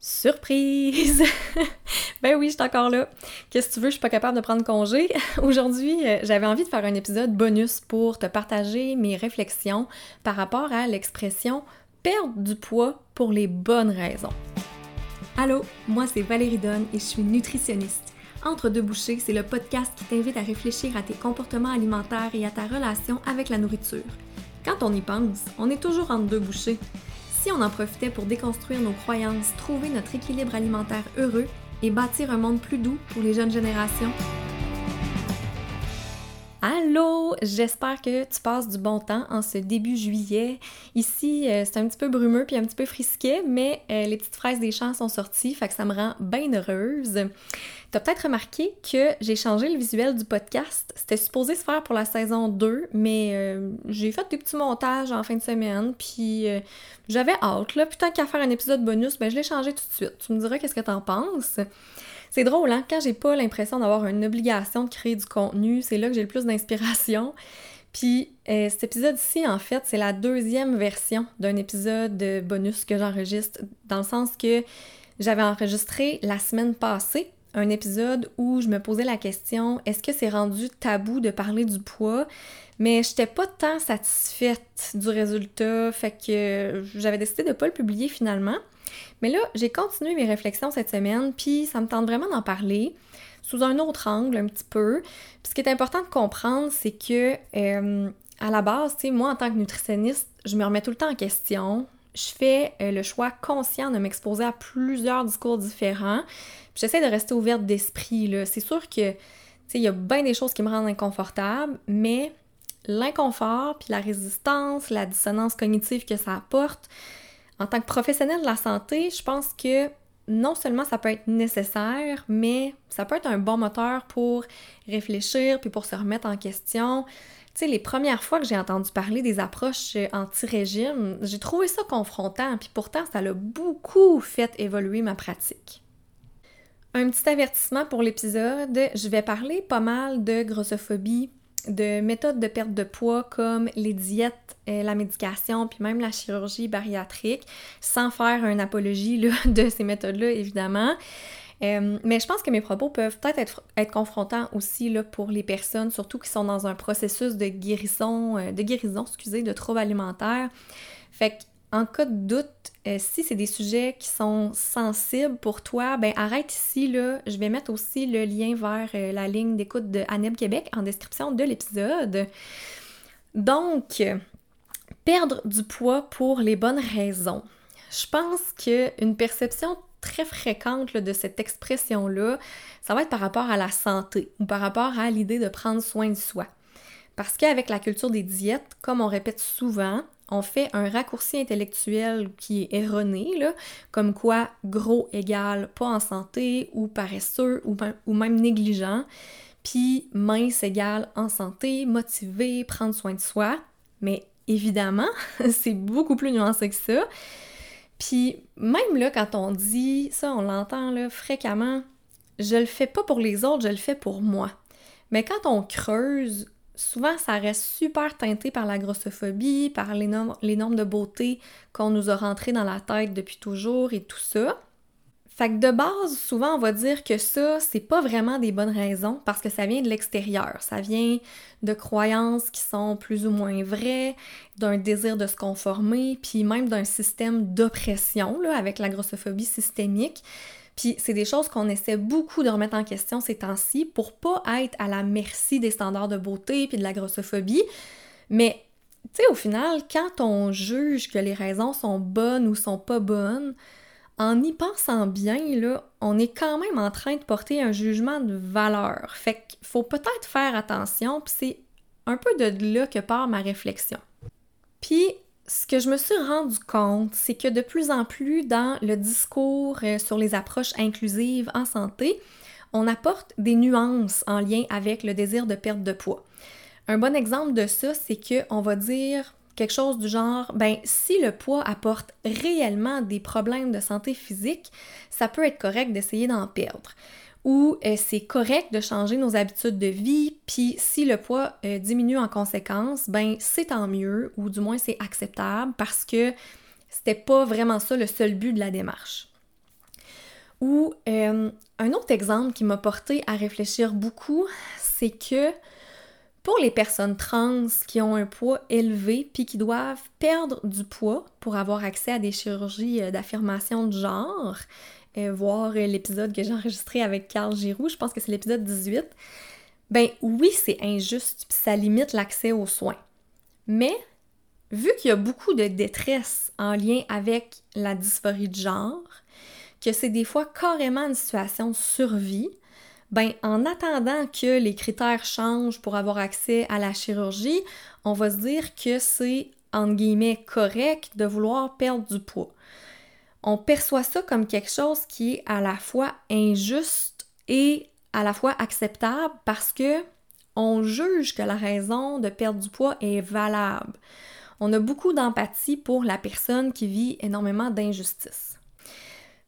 Surprise! ben oui, je suis encore là. Qu'est-ce que tu veux, je suis pas capable de prendre congé. Aujourd'hui, euh, j'avais envie de faire un épisode bonus pour te partager mes réflexions par rapport à l'expression perdre du poids pour les bonnes raisons. Allô, moi c'est Valérie Donne et je suis nutritionniste. Entre deux bouchées, c'est le podcast qui t'invite à réfléchir à tes comportements alimentaires et à ta relation avec la nourriture. Quand on y pense, on est toujours entre deux bouchées si on en profitait pour déconstruire nos croyances, trouver notre équilibre alimentaire heureux et bâtir un monde plus doux pour les jeunes générations? Allô, j'espère que tu passes du bon temps en ce début juillet. Ici, euh, c'est un petit peu brumeux puis un petit peu frisquet, mais euh, les petites fraises des champs sont sorties, fait que ça me rend bien heureuse. T'as peut-être remarqué que j'ai changé le visuel du podcast. C'était supposé se faire pour la saison 2, mais euh, j'ai fait des petits montages en fin de semaine, puis j'avais hâte, là. Putain qu'à faire un épisode bonus, ben je l'ai changé tout de suite. Tu me diras qu'est-ce que t'en penses. C'est drôle, hein? Quand j'ai pas l'impression d'avoir une obligation de créer du contenu, c'est là que j'ai le plus d'inspiration. Puis euh, cet épisode-ci, en fait, c'est la deuxième version d'un épisode bonus que j'enregistre, dans le sens que j'avais enregistré la semaine passée un épisode où je me posais la question est-ce que c'est rendu tabou de parler du poids? Mais j'étais pas tant satisfaite du résultat, fait que j'avais décidé de pas le publier finalement. Mais là, j'ai continué mes réflexions cette semaine, puis ça me tente vraiment d'en parler sous un autre angle un petit peu. Puis ce qui est important de comprendre, c'est que euh, à la base, tu sais, moi en tant que nutritionniste, je me remets tout le temps en question. Je fais euh, le choix conscient de m'exposer à plusieurs discours différents. Puis j'essaie de rester ouverte d'esprit. C'est sûr que, tu sais, il y a bien des choses qui me rendent inconfortable, mais l'inconfort, puis la résistance, la dissonance cognitive que ça apporte, en tant que professionnel de la santé, je pense que non seulement ça peut être nécessaire, mais ça peut être un bon moteur pour réfléchir puis pour se remettre en question. Tu sais, les premières fois que j'ai entendu parler des approches anti-régime, j'ai trouvé ça confrontant, puis pourtant ça l'a beaucoup fait évoluer ma pratique. Un petit avertissement pour l'épisode, je vais parler pas mal de grossophobie, de méthodes de perte de poids comme les diètes, euh, la médication, puis même la chirurgie bariatrique, sans faire une apologie de ces méthodes-là, évidemment. Euh, mais je pense que mes propos peuvent peut-être être, confrontants aussi pour les personnes, surtout qui sont dans un processus de guérison, euh, de guérison, excusez, de troubles alimentaires. Fait en cas de doute, euh, si c'est des sujets qui sont sensibles pour toi, ben arrête ici là. Je vais mettre aussi le lien vers euh, la ligne d'écoute de Aneb Québec en description de l'épisode. Donc, perdre du poids pour les bonnes raisons. Je pense qu'une perception très fréquente de cette expression-là, ça va être par rapport à la santé ou par rapport à l'idée de prendre soin de soi. Parce qu'avec la culture des diètes, comme on répète souvent, on fait un raccourci intellectuel qui est erroné, là, comme quoi gros égale pas en santé ou paresseux ou, même négligent, puis mince égale en santé, motivé, prendre soin de soi. Mais évidemment, c'est beaucoup plus nuancé que ça. Puis même là, quand on dit ça, on l'entend fréquemment, je le fais pas pour les autres, je le fais pour moi. Mais quand on creuse, souvent ça reste super teinté par la grossophobie, par les normes, de beauté qu'on nous a rentrées dans la tête depuis toujours et tout ça. Fait que de base, souvent on va dire que ça, c'est pas vraiment des bonnes raisons parce que ça vient de l'extérieur. Ça vient de croyances qui sont plus ou moins vraies, d'un désir de se conformer, puis même d'un système d'oppression, avec la grossophobie systémique. Puis c'est des choses qu'on essaie beaucoup de remettre en question ces temps-ci pour pas être à la merci des standards de beauté puis de la grossophobie. Mais tu sais, au final, quand on juge que les raisons sont bonnes ou sont pas bonnes, en y pensant bien, là, on est quand même en train de porter un jugement de valeur. Fait qu'il faut peut-être faire attention, puis c'est un peu de là que part ma réflexion. Puis ce que je me suis rendu compte, c'est que de plus en plus dans le discours euh, sur les approches inclusives en santé, on apporte des nuances en lien avec le désir de perte de poids. Un bon exemple de ça, c'est qu'on va dire quelque chose du genre, ben si le poids apporte réellement des problèmes de santé physique, ça peut être correct d'essayer d'en perdre où euh, c'est correct de changer nos habitudes de vie, puis si le poids euh, diminue en conséquence, ben c'est tant mieux, ou du moins c'est acceptable parce que c'était pas vraiment ça le seul but de la démarche. Ou euh, un autre exemple qui m'a porté à réfléchir beaucoup, c'est que pour les personnes trans qui ont un poids élevé puis qui doivent perdre du poids pour avoir accès à des chirurgies d'affirmation de genre, euh, voir l'épisode que j'ai enregistré avec Carl Giroux, je pense que c'est l'épisode 18, ben oui, c'est injuste, puis ça limite l'accès aux soins. Mais vu qu'il y a beaucoup de détresse en lien avec la dysphorie de genre, que c'est des fois carrément une situation de survie, ben en attendant que les critères changent pour avoir accès à la chirurgie, on va se dire que c'est entre guillemets correct de vouloir perdre du poids. On perçoit ça comme quelque chose qui est à la fois injuste et à la fois acceptable parce que on juge que la raison de perdre du poids est valable. On a beaucoup d'empathie pour la personne qui vit énormément d'injustice.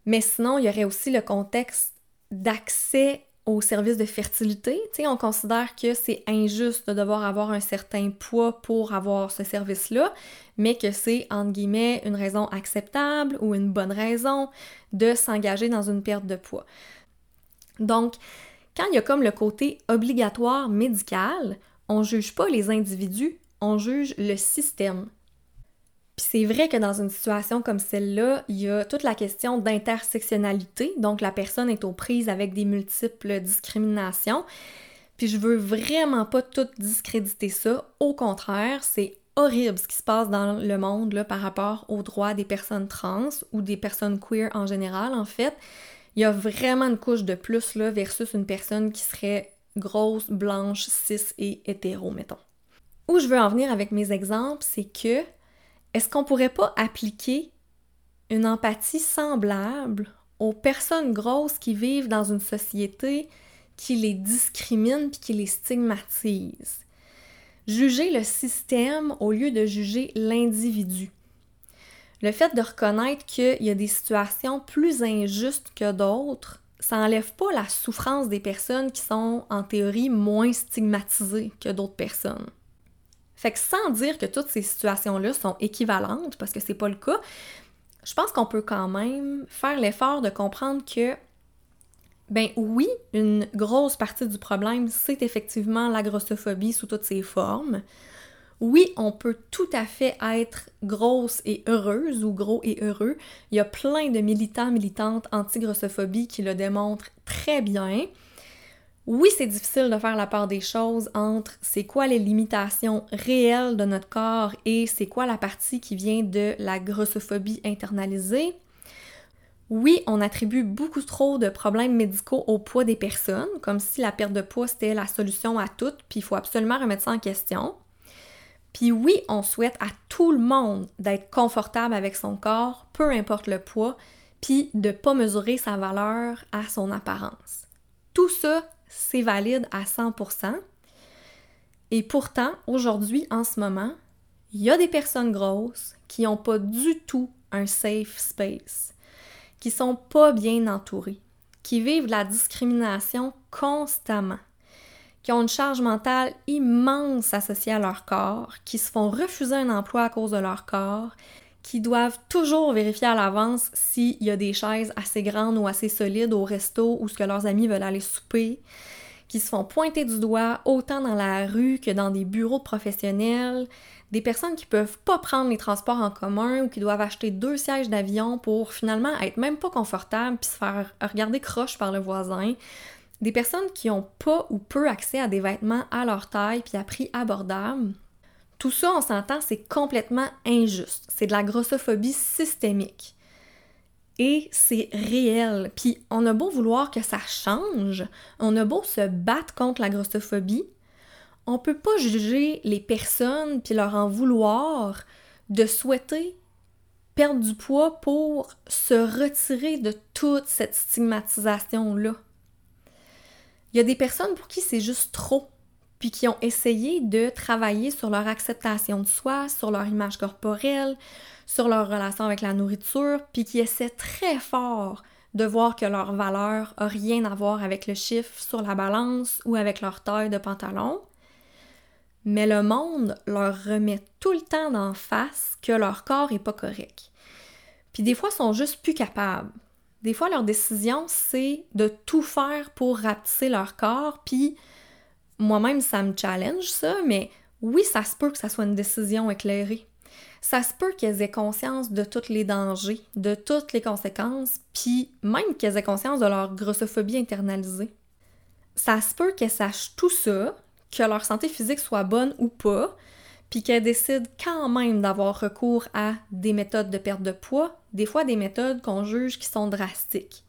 Mais sinon, il y aurait aussi le contexte d'accès aux services de fertilité. on considère que c'est injuste de devoir avoir un certain poids pour avoir ce service-là, mais que c'est, entre guillemets, une raison acceptable ou une bonne raison de s'engager dans une perte de poids. Donc, quand il y a comme le côté obligatoire médical, on juge pas les individus, on juge le système. Puis c'est vrai que dans une situation comme celle-là, il y a toute la question d'intersectionnalité, donc la personne est aux prises avec des multiples discriminations. Puis je veux vraiment pas tout discréditer ça, au contraire, c'est horrible ce qui se passe dans le monde là, par rapport aux droits des personnes trans ou des personnes queer en général en fait. Il y a vraiment une couche de plus là versus une personne qui serait grosse, blanche, cis et hétéro, mettons. Où je veux en venir avec mes exemples, c'est que est-ce qu'on pourrait pas appliquer une empathie semblable aux personnes grosses qui vivent dans une société qui les discrimine puis qui les stigmatise? Juger le système au lieu de juger l'individu. Le fait de reconnaître qu'il y a des situations plus injustes que d'autres, ça n'enlève pas la souffrance des personnes qui sont en théorie moins stigmatisées que d'autres personnes. Fait que sans dire que toutes ces situations-là sont équivalentes, parce que c'est pas le cas, je pense qu'on peut quand même faire l'effort de comprendre que, ben oui, une grosse partie du problème, c'est effectivement la grossophobie sous toutes ses formes. Oui, on peut tout à fait être grosse et heureuse ou gros et heureux. Il y a plein de militants, militantes anti-grossophobie qui le démontrent très bien. Oui, c'est difficile de faire la part des choses entre c'est quoi les limitations réelles de notre corps et c'est quoi la partie qui vient de la grossophobie internalisée. Oui, on attribue beaucoup trop de problèmes médicaux au poids des personnes, comme si la perte de poids c'était la solution à tout, puis il faut absolument remettre ça en question. Puis oui, on souhaite à tout le monde d'être confortable avec son corps, peu importe le poids, puis de ne pas mesurer sa valeur à son apparence. Tout ça, c'est valide à 100%. Et pourtant, aujourd'hui, en ce moment, il y a des personnes grosses qui n'ont pas du tout un safe space, qui sont pas bien entourées, qui vivent la discrimination constamment, qui ont une charge mentale immense associée à leur corps, qui se font refuser un emploi à cause de leur corps, qui doivent toujours vérifier à l'avance s'il y a des chaises assez grandes ou assez solides au resto ou ce que leurs amis veulent aller souper, qui se font pointer du doigt autant dans la rue que dans des bureaux professionnels, des personnes qui peuvent pas prendre les transports en commun ou qui doivent acheter deux sièges d'avion pour finalement être même pas confortables puis se faire regarder croche par le voisin, des personnes qui ont pas ou peu accès à des vêtements à leur taille puis à prix abordable, tout ça, on s'entend, c'est complètement injuste. C'est de la grossophobie systémique. Et c'est réel. Puis on a beau vouloir que ça change, on a beau se battre contre la grossophobie, on peut pas juger les personnes puis leur en vouloir de souhaiter perdre du poids pour se retirer de toute cette stigmatisation-là. Il y a des personnes pour qui c'est juste trop puis qui ont essayé de travailler sur leur acceptation de soi, sur leur image corporelle, sur leur relation avec la nourriture, puis qui essaient très fort de voir que leur valeur a rien à voir avec le chiffre sur la balance ou avec leur taille de pantalon. Mais le monde leur remet tout le temps d'en face que leur corps est pas correct. Puis des fois, ils sont juste plus capables. Des fois, leur décision, c'est de tout faire pour rapetisser leur corps, puis moi-même, ça me challenge ça, mais oui, ça se peut que ça soit une décision éclairée. Ça se peut qu'elles aient conscience de tous les dangers, de toutes les conséquences, puis même qu'elles aient conscience de leur grossophobie internalisée. Ça se peut qu'elles sachent tout ça, que leur santé physique soit bonne ou pas, puis qu'elles décident quand même d'avoir recours à des méthodes de perte de poids, des fois des méthodes qu'on juge qui sont drastiques.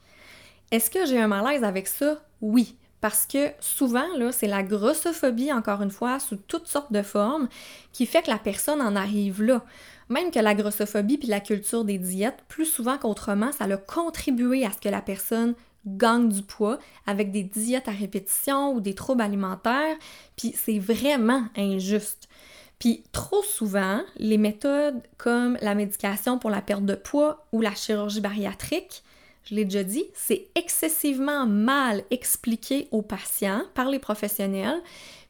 Est-ce que j'ai un malaise avec ça? Oui, parce que souvent, là, c'est la grossophobie, encore une fois, sous toutes sortes de formes, qui fait que la personne en arrive là. Même que la grossophobie puis la culture des diètes, plus souvent qu'autrement, ça a contribué à ce que la personne gagne du poids avec des diètes à répétition ou des troubles alimentaires, puis c'est vraiment injuste. Puis trop souvent, les méthodes comme la médication pour la perte de poids ou la chirurgie bariatrique je l'ai déjà dit, c'est excessivement mal expliqué aux patients par les professionnels,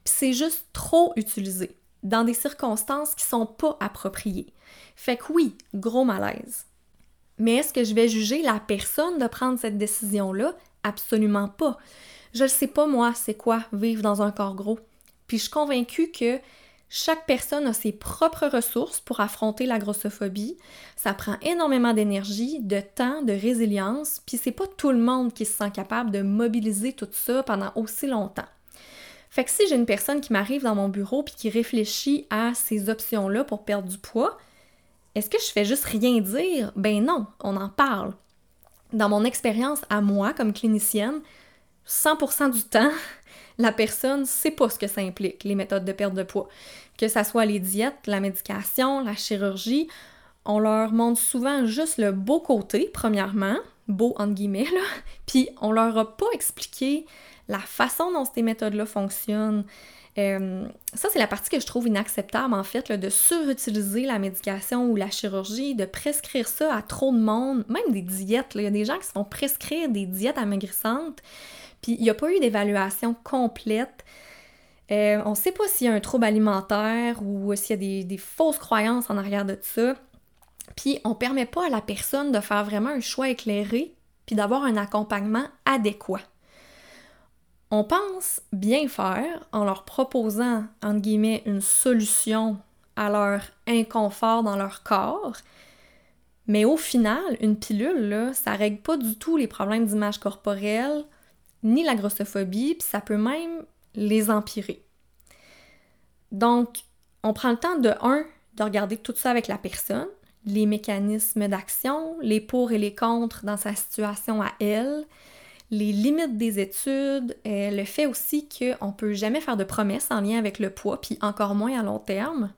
puis c'est juste trop utilisé dans des circonstances qui sont pas appropriées. Fait que oui, gros malaise. Mais est-ce que je vais juger la personne de prendre cette décision-là? Absolument pas. Je ne sais pas moi, c'est quoi vivre dans un corps gros. Puis je suis convaincue que chaque personne a ses propres ressources pour affronter la grossophobie. Ça prend énormément d'énergie, de temps, de résilience, puis c'est pas tout le monde qui se sent capable de mobiliser tout ça pendant aussi longtemps. Fait que si j'ai une personne qui m'arrive dans mon bureau puis qui réfléchit à ces options-là pour perdre du poids, est-ce que je fais juste rien dire? Ben non, on en parle. Dans mon expérience à moi comme clinicienne, 100% du temps, la personne sait pas ce que ça implique, les méthodes de perte de poids. Que ce soit les diètes, la médication, la chirurgie, on leur montre souvent juste le beau côté, premièrement, beau entre guillemets, là, puis on leur a pas expliqué la façon dont ces méthodes-là fonctionnent. Euh, ça, c'est la partie que je trouve inacceptable, en fait, de surutiliser la médication ou la chirurgie, de prescrire ça à trop de monde, même des diètes. Il y a des gens qui se font prescrire des diètes amaigrissantes, puis il n'y a pas eu d'évaluation complète. Euh, on ne sait pas s'il y a un trouble alimentaire ou s'il y a des, fausses croyances en arrière de ça. Puis on ne permet pas à la personne de faire vraiment un choix éclairé puis d'avoir un accompagnement adéquat. On pense bien faire en leur proposant, entre guillemets, une solution à leur inconfort dans leur corps, mais au final, une pilule, là, ça règle pas du tout les problèmes d'image corporelle, ni la grossophobie, puis ça peut même les empirer. Donc, on prend le temps de, un, de regarder tout ça avec la personne, les mécanismes d'action, les pour et les contre dans sa situation à elle, les limites des études, euh, le fait aussi qu'on ne peut jamais faire de promesses en lien avec le poids, puis encore moins à long terme.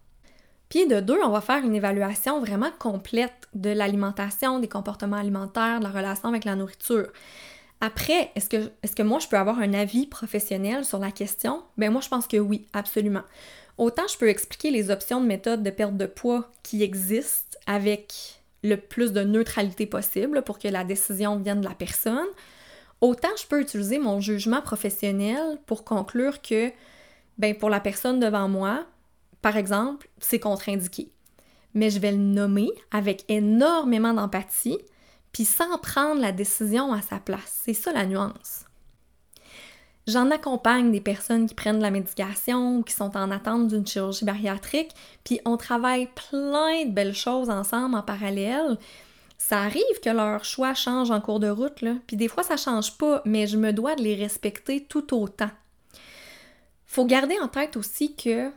Puis de deux, on va faire une évaluation vraiment complète de l'alimentation, des comportements alimentaires, de la relation avec la nourriture. Après, est-ce que, que moi, je peux avoir un avis professionnel sur la question? Ben moi, je pense que oui, absolument. Autant je peux expliquer les options de méthode de perte de poids qui existent avec le plus de neutralité possible pour que la décision vienne de la personne, autant je peux utiliser mon jugement professionnel pour conclure que, ben pour la personne devant moi, par exemple, c'est contre-indiqué. Mais je vais le nommer avec énormément d'empathie puis sans prendre la décision à sa place. C'est ça la nuance. J'en accompagne des personnes qui prennent de la médication ou qui sont en attente d'une chirurgie bariatrique, puis on travaille plein de belles choses ensemble en parallèle. Ça arrive que leur choix change en cours de route, puis des fois ça change pas, mais je me dois de les respecter tout autant. Faut garder en tête aussi que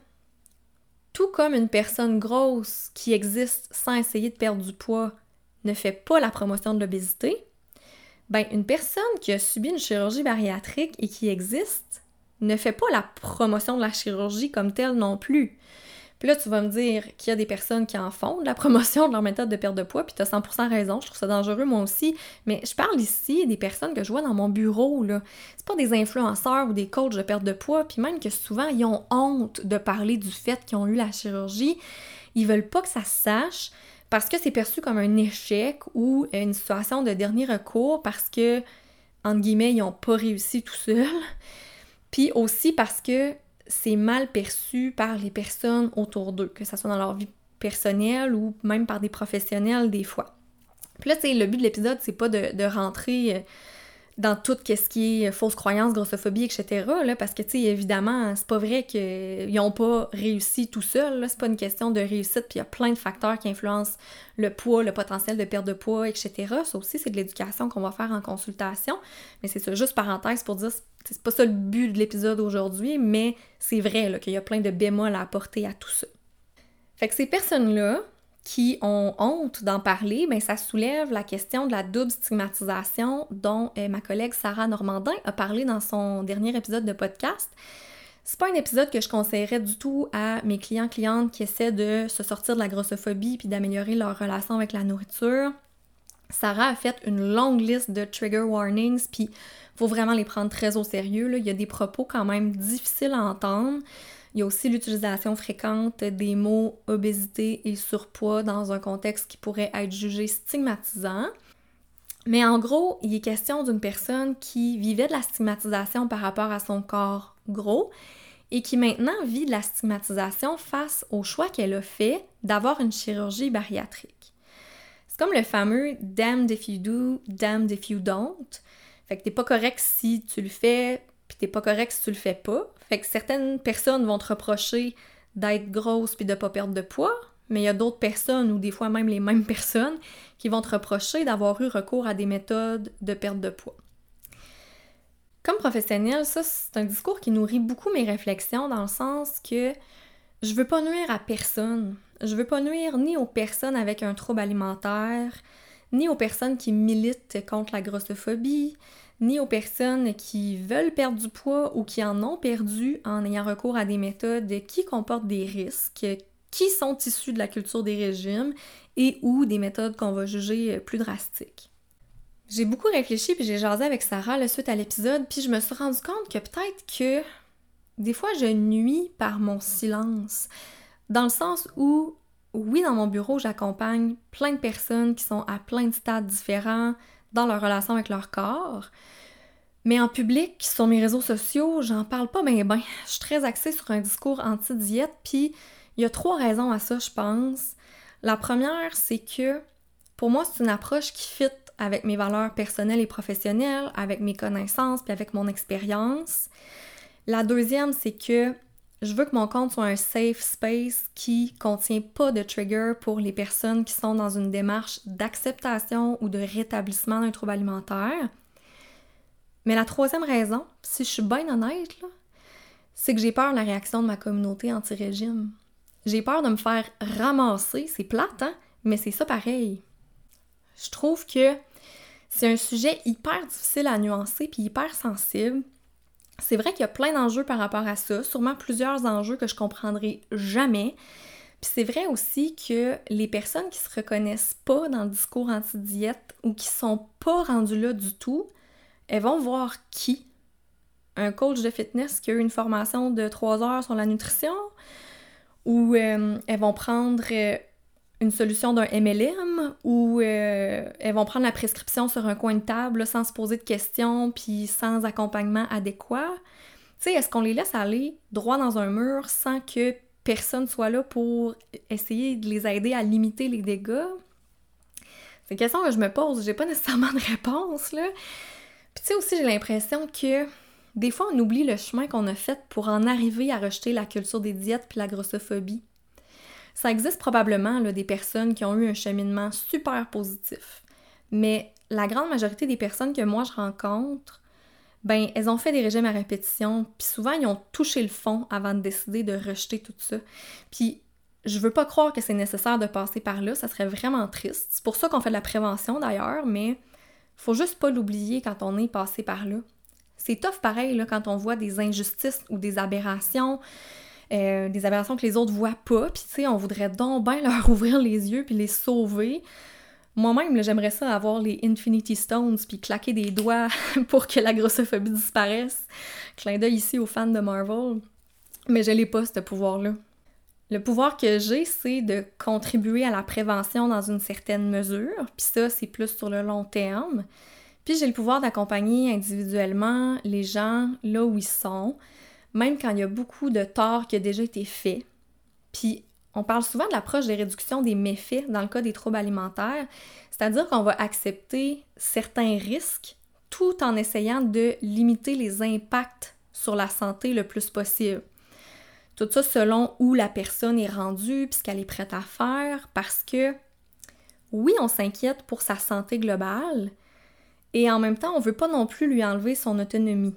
tout comme une personne grosse qui existe sans essayer de perdre du poids ne fait pas la promotion de l'obésité, ben une personne qui a subi une chirurgie bariatrique et qui existe ne fait pas la promotion de la chirurgie comme telle non plus. Puis là, tu vas me dire qu'il y a des personnes qui en font de la promotion de leur méthode de perte de poids, puis tu as 100% raison, je trouve ça dangereux moi aussi, mais je parle ici des personnes que je vois dans mon bureau, là. C'est pas des influenceurs ou des coachs de perte de poids, puis même que souvent, ils ont honte de parler du fait qu'ils ont eu la chirurgie, ils veulent pas que ça se sache, parce que c'est perçu comme un échec ou une situation de dernier recours parce que, entre guillemets, ils n'ont pas réussi tout seuls. Puis aussi parce que c'est mal perçu par les personnes autour d'eux, que ce soit dans leur vie personnelle ou même par des professionnels des fois. Puis là, tu le but de l'épisode, c'est pas de, rentrer euh, dans tout ce qui est fausse croyance, grossophobie, etc. Là, parce que, tu sais, évidemment, c'est pas vrai qu'ils n'ont pas réussi tout seuls. C'est pas une question de réussite, puis il y a plein de facteurs qui influencent le poids, le potentiel de perte de poids, etc. Ça aussi, c'est de l'éducation qu'on va faire en consultation. Mais c'est ça, juste parenthèse pour dire, c'est pas ça le but de l'épisode aujourd'hui, mais c'est vrai qu'il y a plein de bémols à apporter à tout ça. Fait que ces personnes-là, qui ont honte d'en parler, ben ça soulève la question de la double stigmatisation dont euh, ma collègue Sarah Normandin a parlé dans son dernier épisode de podcast. C'est pas un épisode que je conseillerais du tout à mes clients clientes qui essaient de se sortir de la grossophobie puis d'améliorer leur relation avec la nourriture. Sarah a fait une longue liste de trigger warnings puis faut vraiment les prendre très au sérieux il y a des propos quand même difficiles à entendre. Il y a aussi l'utilisation fréquente des mots obésité et surpoids dans un contexte qui pourrait être jugé stigmatisant. Mais en gros, il est question d'une personne qui vivait de la stigmatisation par rapport à son corps gros et qui maintenant vit de la stigmatisation face au choix qu'elle a fait d'avoir une chirurgie bariatrique. C'est comme le fameux damned if you do, damned if you don't. Fait que t'es pas correct si tu le fais, puis t'es pas correct si tu le fais pas. Fait que certaines personnes vont te reprocher d'être grosse puis de pas perdre de poids, mais il y a d'autres personnes, ou des fois même les mêmes personnes, qui vont te reprocher d'avoir eu recours à des méthodes de perte de poids. Comme professionnel, ça, c'est un discours qui nourrit beaucoup mes réflexions dans le sens que je veux pas nuire à personne. Je veux pas nuire ni aux personnes avec un trouble alimentaire, ni aux personnes qui militent contre la grossophobie, ni aux personnes qui veulent perdre du poids ou qui en ont perdu en ayant recours à des méthodes qui comportent des risques, qui sont issues de la culture des régimes et ou des méthodes qu'on va juger plus drastiques. J'ai beaucoup réfléchi puis j'ai jasé avec Sarah le suite à l'épisode puis je me suis rendu compte que peut-être que des fois je nuis par mon silence dans le sens où oui dans mon bureau j'accompagne plein de personnes qui sont à plein de stades différents dans leur relation avec leur corps. Mais en public, sur mes réseaux sociaux, j'en parle pas bien ben. Je suis très axée sur un discours anti-diète, puis il y a trois raisons à ça, je pense. La première, c'est que pour moi, c'est une approche qui fit avec mes valeurs personnelles et professionnelles, avec mes connaissances, puis avec mon expérience. La deuxième, c'est que je veux que mon compte soit un safe space qui contient pas de trigger pour les personnes qui sont dans une démarche d'acceptation ou de rétablissement d'un trouble alimentaire. Mais la troisième raison, si je suis bien honnête, c'est que j'ai peur de la réaction de ma communauté anti-régime. J'ai peur de me faire ramasser. C'est plate, hein? Mais c'est ça pareil. Je trouve que c'est un sujet hyper difficile à nuancer puis hyper sensible. C'est vrai qu'il y a plein d'enjeux par rapport à ça, sûrement plusieurs enjeux que je comprendrai jamais. Puis c'est vrai aussi que les personnes qui se reconnaissent pas dans le discours anti-diète ou qui sont pas rendues là du tout, elles vont voir qui? Un coach de fitness qui a eu une formation de trois heures sur la nutrition? Ou euh, elles vont prendre euh, une solution d'un MLM ou euh, elles vont prendre la prescription sur un coin de table sans se poser de questions puis sans accompagnement adéquat. Tu sais, est-ce qu'on les laisse aller droit dans un mur sans que personne soit là pour essayer de les aider à limiter les dégâts? C'est une question que je me pose, j'ai pas nécessairement de réponse là. Puis tu sais aussi, j'ai l'impression que des fois on oublie le chemin qu'on a fait pour en arriver à rejeter la culture des diètes puis la grossophobie. Ça existe probablement des personnes qui ont eu un cheminement super positif. Mais la grande majorité des personnes que moi je rencontre, ben elles ont fait des régimes à répétition, puis souvent ils ont touché le fond avant de décider de rejeter tout ça. Puis je veux pas croire que c'est nécessaire de passer par là, ça serait vraiment triste. C'est pour ça qu'on fait de la prévention d'ailleurs, mais faut juste pas l'oublier quand on est passé par là. C'est tough pareil quand on voit des injustices ou des aberrations, euh, des aberrations que les autres voient pas, puis tu sais, on voudrait donc bien leur ouvrir les yeux puis les sauver. Moi-même, j'aimerais ça avoir les Infinity Stones puis claquer des doigts pour que la grossophobie disparaisse. Clin d'œil ici aux fans de Marvel. Mais je l'ai pas, ce pouvoir-là. Le pouvoir que j'ai, c'est de contribuer à la prévention dans une certaine mesure, puis ça, c'est plus sur le long terme. Puis j'ai le pouvoir d'accompagner individuellement les gens là où ils sont, même quand il y a beaucoup de tort qui a déjà été fait. Puis on parle souvent de l'approche de réduction des méfaits dans le cas des troubles alimentaires, c'est-à-dire qu'on va accepter certains risques tout en essayant de limiter les impacts sur la santé le plus possible. Tout ça selon où la personne est rendue, puis ce qu'elle est prête à faire, parce que oui, on s'inquiète pour sa santé globale, et en même temps, on ne veut pas non plus lui enlever son autonomie.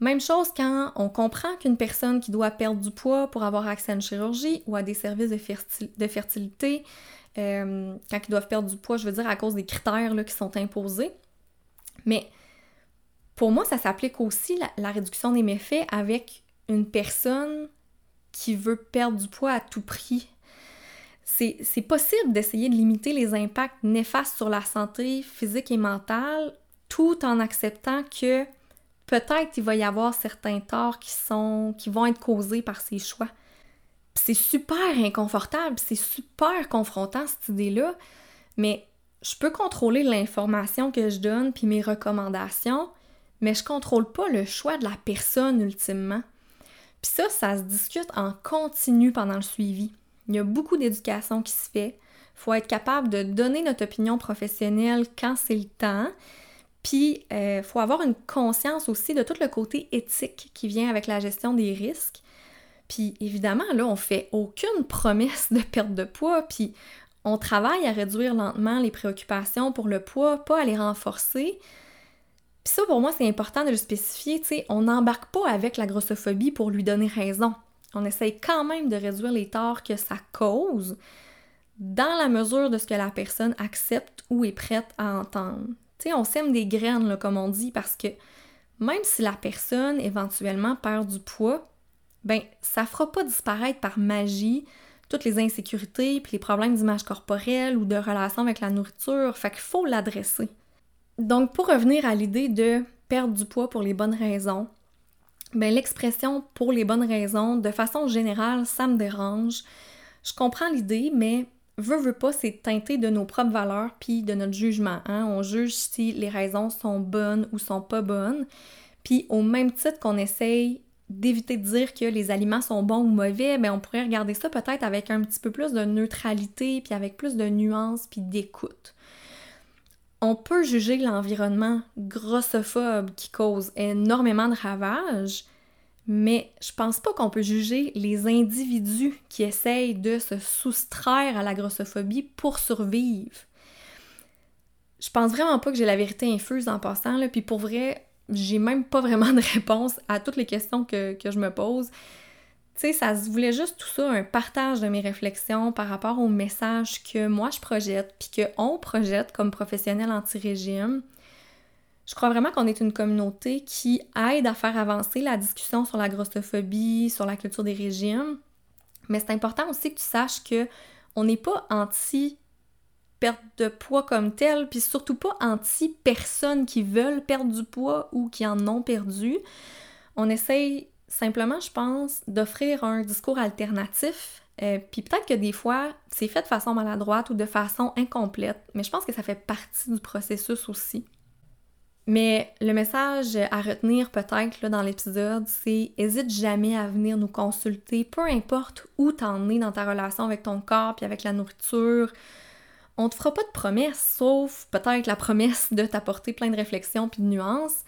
Même chose quand on comprend qu'une personne qui doit perdre du poids pour avoir accès à une chirurgie ou à des services de, fertilité, euh, quand ils doivent perdre du poids, je veux dire à cause des critères qui sont imposés. Mais pour moi, ça s'applique aussi la, réduction des méfaits avec une personne qui veut perdre du poids à tout prix. C'est possible d'essayer de limiter les impacts néfastes sur la santé physique et mentale tout en acceptant que peut-être il va y avoir certains torts qui, sont, qui vont être causés par ces choix. C'est super inconfortable, c'est super confrontant cette idée-là, mais je peux contrôler l'information que je donne puis mes recommandations, mais je contrôle pas le choix de la personne ultimement. Puis ça, ça se discute en continu pendant le suivi. Il y a beaucoup d'éducation qui se fait. Il faut être capable de donner notre opinion professionnelle quand c'est le temps. Puis, il euh, faut avoir une conscience aussi de tout le côté éthique qui vient avec la gestion des risques. Puis, évidemment, là, on fait aucune promesse de perte de poids, puis on travaille à réduire lentement les préoccupations pour le poids, pas à les renforcer. Puis ça, pour moi, c'est important de le spécifier, tu sais, on n'embarque pas avec la grossophobie pour lui donner raison. On essaye quand même de réduire les torts que ça cause dans la mesure de ce que la personne accepte ou est prête à entendre. Tu on sème des graines, comme on dit, parce que même si la personne éventuellement perd du poids, ben ça fera pas disparaître par magie toutes les insécurités puis les problèmes d'image corporelle ou de relation avec la nourriture, fait qu'il faut l'adresser. Donc, pour revenir à l'idée de perdre du poids pour les bonnes raisons, ben, l'expression pour les bonnes raisons, de façon générale, ça me dérange. Je comprends l'idée, mais veut, veut pas, c'est teinté de nos propres valeurs puis de notre jugement. Hein? On juge si les raisons sont bonnes ou sont pas bonnes. Puis au même titre qu'on essaye d'éviter de dire que les aliments sont bons ou mauvais, mais ben, on pourrait regarder ça peut-être avec un petit peu plus de neutralité, puis avec plus de nuances, puis d'écoute on peut juger l'environnement grossophobe qui cause énormément de ravages, mais je pense pas qu'on peut juger les individus qui essayent de se soustraire à la grossophobie pour survivre. Je pense vraiment pas que j'ai la vérité infuse en passant, là, puis pour vrai, j'ai même pas vraiment de réponse à toutes les questions que, que je me pose. Tu sais, ça se voulait juste tout ça, un partage de mes réflexions par rapport au message que moi je projette, puis qu'on projette comme professionnel anti-régime. Je crois vraiment qu'on est une communauté qui aide à faire avancer la discussion sur la grossophobie, sur la culture des régimes. Mais c'est important aussi que tu saches que on n'est pas anti perte de poids comme tel, puis surtout pas anti personnes qui veulent perdre du poids ou qui en ont perdu. On essaye simplement, je pense, d'offrir un discours alternatif. Euh, puis peut-être que des fois, c'est fait de façon maladroite ou de façon incomplète, mais je pense que ça fait partie du processus aussi. Mais le message à retenir peut-être dans l'épisode, c'est hésite jamais à venir nous consulter, peu importe où t'en es dans ta relation avec ton corps puis avec la nourriture. On te fera pas de promesses, sauf peut-être la promesse de t'apporter plein de réflexions puis de nuances,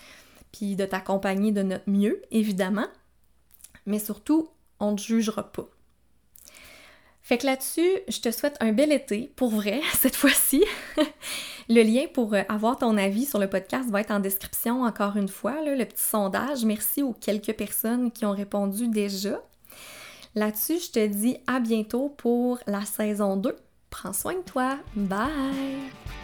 puis de t'accompagner de notre mieux, évidemment mais surtout, on ne jugera pas. Fait que là-dessus, je te souhaite un bel été, pour vrai, cette fois-ci. le lien pour euh, avoir ton avis sur le podcast va être en description, encore une fois, le petit sondage. Merci aux quelques personnes qui ont répondu déjà. Là-dessus, je te dis à bientôt pour la saison 2. Prends soin de toi. Bye!